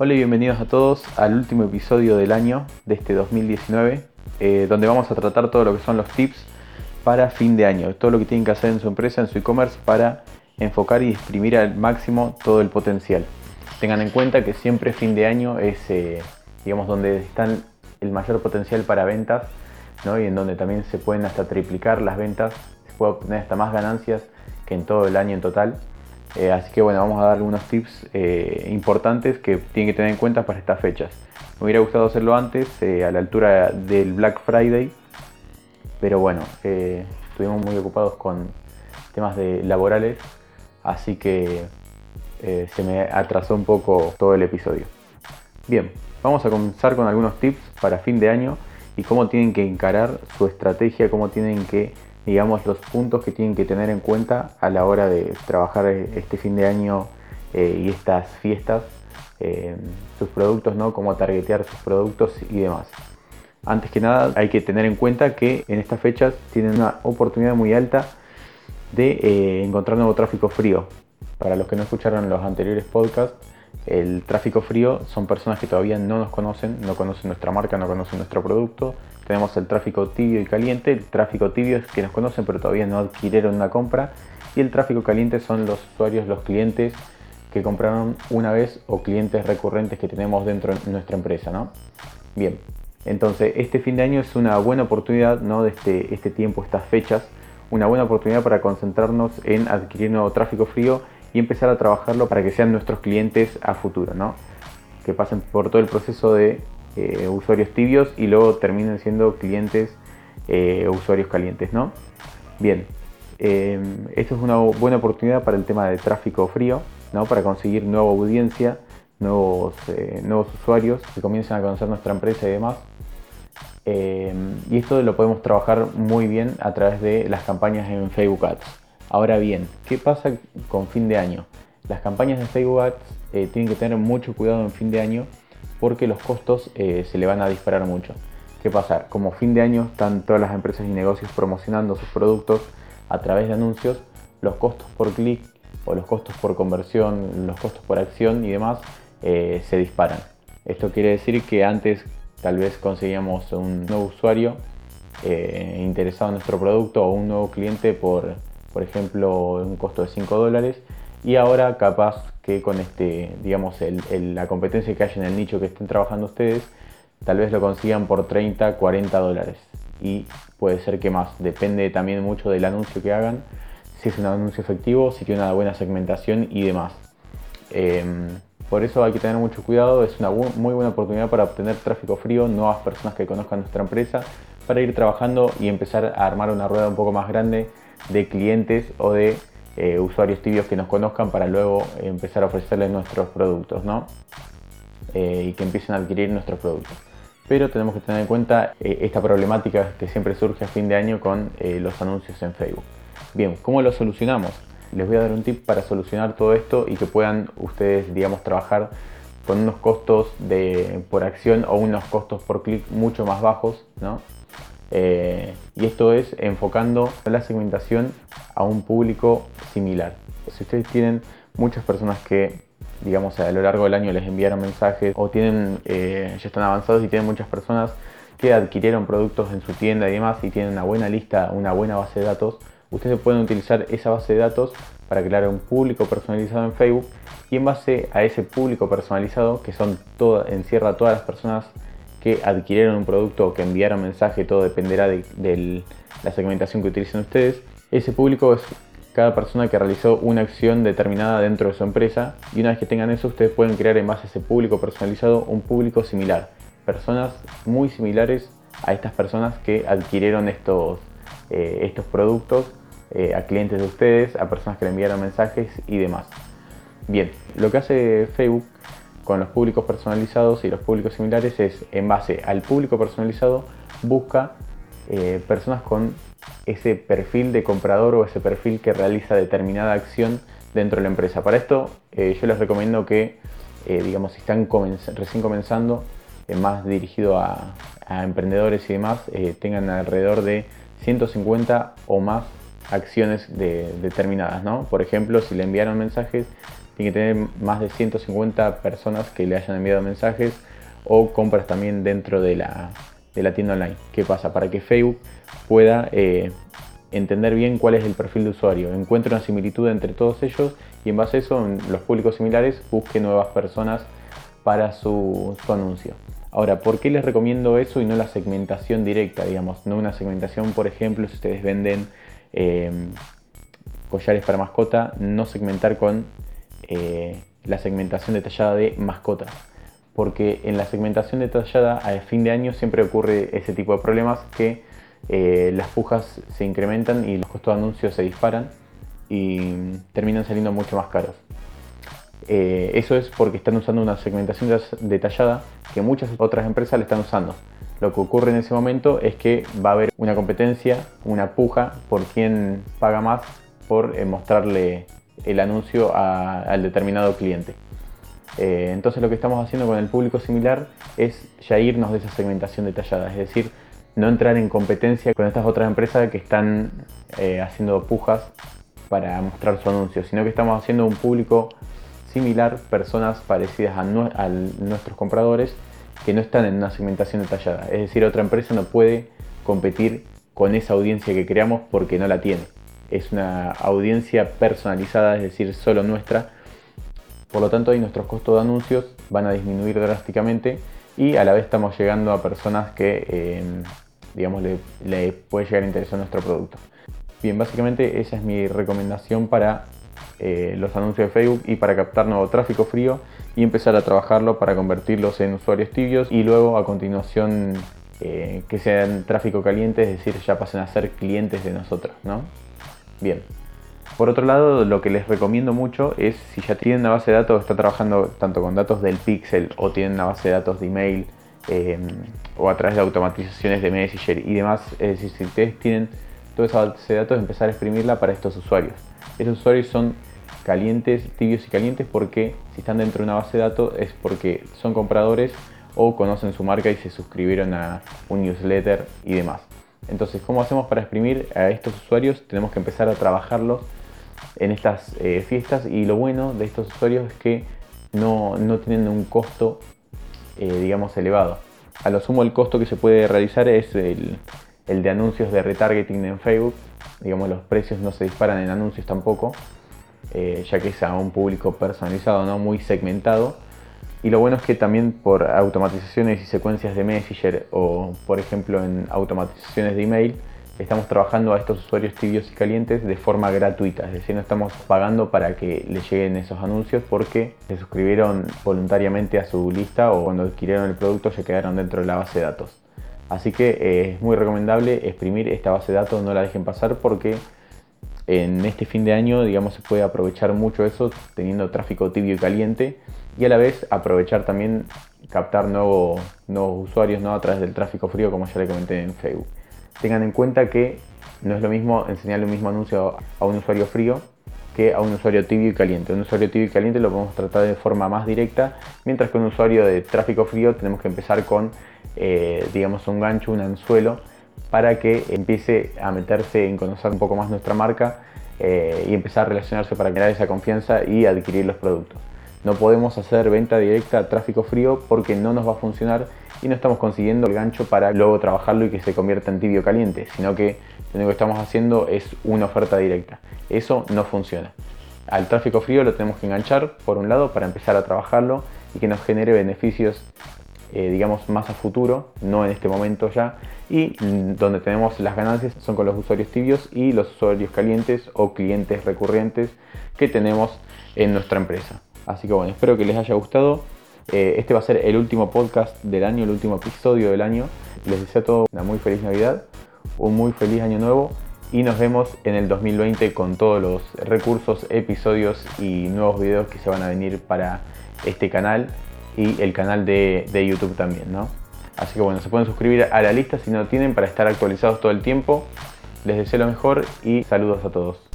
Hola y bienvenidos a todos al último episodio del año de este 2019, eh, donde vamos a tratar todo lo que son los tips para fin de año, todo lo que tienen que hacer en su empresa, en su e-commerce, para enfocar y exprimir al máximo todo el potencial. Tengan en cuenta que siempre fin de año es, eh, digamos, donde están el mayor potencial para ventas, ¿no? y en donde también se pueden hasta triplicar las ventas, se puede obtener hasta más ganancias que en todo el año en total. Eh, así que bueno, vamos a dar algunos tips eh, importantes que tienen que tener en cuenta para estas fechas. Me hubiera gustado hacerlo antes, eh, a la altura del Black Friday, pero bueno, estuvimos muy ocupados con temas laborales, así que se me atrasó un poco todo el episodio. Bien, vamos a comenzar con algunos tips para fin de año y cómo tienen que encarar su estrategia, cómo tienen que digamos, los puntos que tienen que tener en cuenta a la hora de trabajar este fin de año eh, y estas fiestas, eh, sus productos, ¿no? Cómo targetear sus productos y demás. Antes que nada hay que tener en cuenta que en estas fechas tienen una oportunidad muy alta de eh, encontrar nuevo tráfico frío. Para los que no escucharon los anteriores podcasts, el tráfico frío son personas que todavía no nos conocen, no conocen nuestra marca, no conocen nuestro producto, tenemos el tráfico tibio y caliente. El tráfico tibio es que nos conocen pero todavía no adquirieron una compra. Y el tráfico caliente son los usuarios, los clientes que compraron una vez o clientes recurrentes que tenemos dentro de nuestra empresa. ¿no? Bien, entonces este fin de año es una buena oportunidad ¿no? de este, este tiempo, estas fechas. Una buena oportunidad para concentrarnos en adquirir nuevo tráfico frío y empezar a trabajarlo para que sean nuestros clientes a futuro. ¿no? Que pasen por todo el proceso de eh, usuarios tibios y luego terminen siendo clientes eh, usuarios calientes, ¿no? Bien, eh, esto es una buena oportunidad para el tema de tráfico frío, ¿no? Para conseguir nueva audiencia, nuevos, nuevos usuarios que comiencen a conocer nuestra empresa y demás. y esto lo podemos trabajar muy bien a través de las campañas en Facebook Ads. Ahora bien, ¿qué pasa con fin de año? Las campañas de Facebook Ads tienen que tener mucho cuidado en fin de año porque los costos eh, se le van a disparar mucho. ¿Qué pasa? Como fin de año están todas las empresas y negocios promocionando sus productos a través de anuncios, los costos por clic o los costos por conversión, los costos por acción y demás eh, se disparan. Esto quiere decir que antes tal vez conseguíamos un nuevo usuario eh, interesado en nuestro producto o un nuevo cliente por, por ejemplo, un costo de 5 dólares y ahora capaz que con este, digamos, la competencia que hay en el nicho que estén trabajando ustedes, tal vez lo consigan por 30, 40 dólares. Y puede ser que más, depende también mucho del anuncio que hagan, si es un anuncio efectivo, si tiene una buena segmentación y demás. Em, por eso hay que tener mucho cuidado, es una muy buena oportunidad para obtener tráfico frío, nuevas personas que conozcan nuestra empresa, para ir trabajando y empezar a armar una rueda un poco más grande de clientes o de eh, usuarios tibios que nos conozcan para luego empezar a ofrecerles nuestros productos, ¿no? Eh, y que empiecen a adquirir nuestros productos. Pero tenemos que tener en cuenta eh, esta problemática que siempre surge a fin de año con los anuncios en Facebook. Bien, ¿cómo lo solucionamos? Les voy a dar un tip para solucionar todo esto y que puedan ustedes, digamos, trabajar con unos costos de, por acción o unos costos por clic mucho más bajos, ¿no? Eh, y esto es enfocando la segmentación a un público similar. Si ustedes tienen muchas personas que, digamos, a lo largo del año les enviaron mensajes o tienen, eh, ya están avanzados y tienen muchas personas que adquirieron productos en su tienda y demás y tienen una buena lista, una buena base de datos, ustedes pueden utilizar esa base de datos para crear un público personalizado en Facebook y en base a ese público personalizado, que son todo, encierra todas las personas que adquirieron un producto o que enviaron mensaje, todo dependerá de, la segmentación que utilicen ustedes. Ese público es cada persona que realizó una acción determinada dentro de su empresa y una vez que tengan eso ustedes pueden crear en base a ese público personalizado un público similar. Personas muy similares a estas personas que adquirieron estos, eh, estos productos eh, a clientes de ustedes, a personas que le enviaron mensajes y demás. Bien, lo que hace Facebook con los públicos personalizados y los públicos similares es en base al público personalizado busca eh, personas con ese perfil de comprador o ese perfil que realiza determinada acción dentro de la empresa. Para esto eh, yo les recomiendo que, eh, digamos, si están recién comenzando, más dirigido a, emprendedores y demás, tengan alrededor de 150 o más acciones determinadas. ¿no? Por ejemplo, si le enviaron mensajes, tiene que tener más de 150 personas que le hayan enviado mensajes o compras también dentro de la, tienda online. ¿Qué pasa? Para que Facebook pueda eh, entender bien cuál es el perfil de usuario, encuentre una similitud entre todos ellos y en base a eso, en los públicos similares, busque nuevas personas para su, anuncio. Ahora, ¿por qué les recomiendo eso y no la segmentación directa, digamos? No una segmentación, por ejemplo, si ustedes venden eh, collares para mascota, no segmentar con eh, la segmentación detallada de mascotas. Porque en la segmentación detallada a fin de año siempre ocurre ese tipo de problemas que eh, las pujas se incrementan y los costos de anuncios se disparan y terminan saliendo mucho más caros. Eh, eso es porque están usando una segmentación detallada que muchas otras empresas le están usando. Lo que ocurre en ese momento es que va a haber una competencia, una puja por quién paga más por mostrarle el anuncio al determinado cliente. Eh, entonces lo que estamos haciendo con el público similar es ya irnos de esa segmentación detallada, es decir, no entrar en competencia con estas otras empresas que están haciendo pujas para mostrar su anuncio, sino que estamos haciendo un público similar, personas parecidas a, nuestros compradores que no están en una segmentación detallada. Es decir, otra empresa no puede competir con esa audiencia que creamos porque no la tiene. Es una audiencia personalizada, es decir, solo nuestra. Por lo tanto, ahí nuestros costos de anuncios van a disminuir drásticamente y a la vez estamos llegando a personas que, eh, digamos, le puede llegar a interesar nuestro producto. Bien, básicamente esa es mi recomendación para eh, los anuncios de Facebook y para captar nuevo tráfico frío y empezar a trabajarlo para convertirlos en usuarios tibios y luego a continuación eh, que sean tráfico caliente, es decir, ya pasen a ser clientes de nosotros, ¿no? Bien. Por otro lado, lo que les recomiendo mucho es si ya tienen una base de datos, está trabajando tanto con datos del Pixel o tienen una base de datos de email eh, o a través de automatizaciones de Messenger y demás, es decir, si ustedes tienen toda esa base de datos empezar a exprimirla para estos usuarios. Esos usuarios son calientes, tibios y calientes porque si están dentro de una base de datos es porque son compradores o conocen su marca y se suscribieron a un newsletter y demás. Entonces, ¿cómo hacemos para exprimir a estos usuarios? Tenemos que empezar a trabajarlos en estas eh, fiestas y lo bueno de estos usuarios es que no, tienen un costo, eh, digamos, elevado. A lo sumo el costo que se puede realizar es el, el de anuncios de retargeting en Facebook. Digamos, los precios no se disparan en anuncios tampoco, eh, ya que es a un público personalizado, ¿no? muy segmentado. Y lo bueno es que también por automatizaciones y secuencias de Messenger o por ejemplo en automatizaciones de email, estamos trabajando a estos usuarios tibios y calientes de forma gratuita, es decir, no estamos pagando para que les lleguen esos anuncios porque se suscribieron voluntariamente a su lista o cuando adquirieron el producto ya quedaron dentro de la base de datos. Así que eh, es muy recomendable exprimir esta base de datos, no la dejen pasar porque en este fin de año, digamos, se puede aprovechar mucho eso teniendo tráfico tibio y caliente y a la vez aprovechar también captar nuevos usuarios ¿no? a través del tráfico frío, como ya le comenté en Facebook. Tengan en cuenta que no es lo mismo enseñarle un mismo anuncio a un usuario frío que a un usuario tibio y caliente. Un usuario tibio y caliente lo podemos tratar de forma más directa, mientras que un usuario de tráfico frío tenemos que empezar con, eh, digamos, un gancho, un anzuelo, para que empiece a meterse en conocer un poco más nuestra marca eh, y empezar a relacionarse para crear esa confianza y adquirir los productos. No podemos hacer venta directa a tráfico frío porque no nos va a funcionar y no estamos consiguiendo el gancho para luego trabajarlo y que se convierta en tibio caliente, sino que lo único que estamos haciendo es una oferta directa. Eso no funciona. Al tráfico frío lo tenemos que enganchar, por un lado, para empezar a trabajarlo y que nos genere beneficios, eh, digamos, más a futuro, no en este momento ya. Y donde tenemos las ganancias son con los usuarios tibios y los usuarios calientes o clientes recurrentes que tenemos en nuestra empresa. Así que bueno, espero que les haya gustado. Eh, este va a ser el último podcast del año, el último episodio del año. Les deseo a todos una muy feliz Navidad, un muy feliz año nuevo y nos vemos en el 2020 con todos los recursos, episodios y nuevos videos que se van a venir para este canal y el canal de, YouTube también, ¿no? Así que bueno, se pueden suscribir a la lista si no lo tienen para estar actualizados todo el tiempo. Les deseo lo mejor y saludos a todos.